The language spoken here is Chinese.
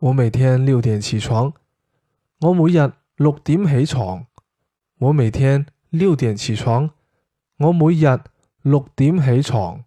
我每天六点起床。我每日六点起床。我每天六点起床。我每日六点起床。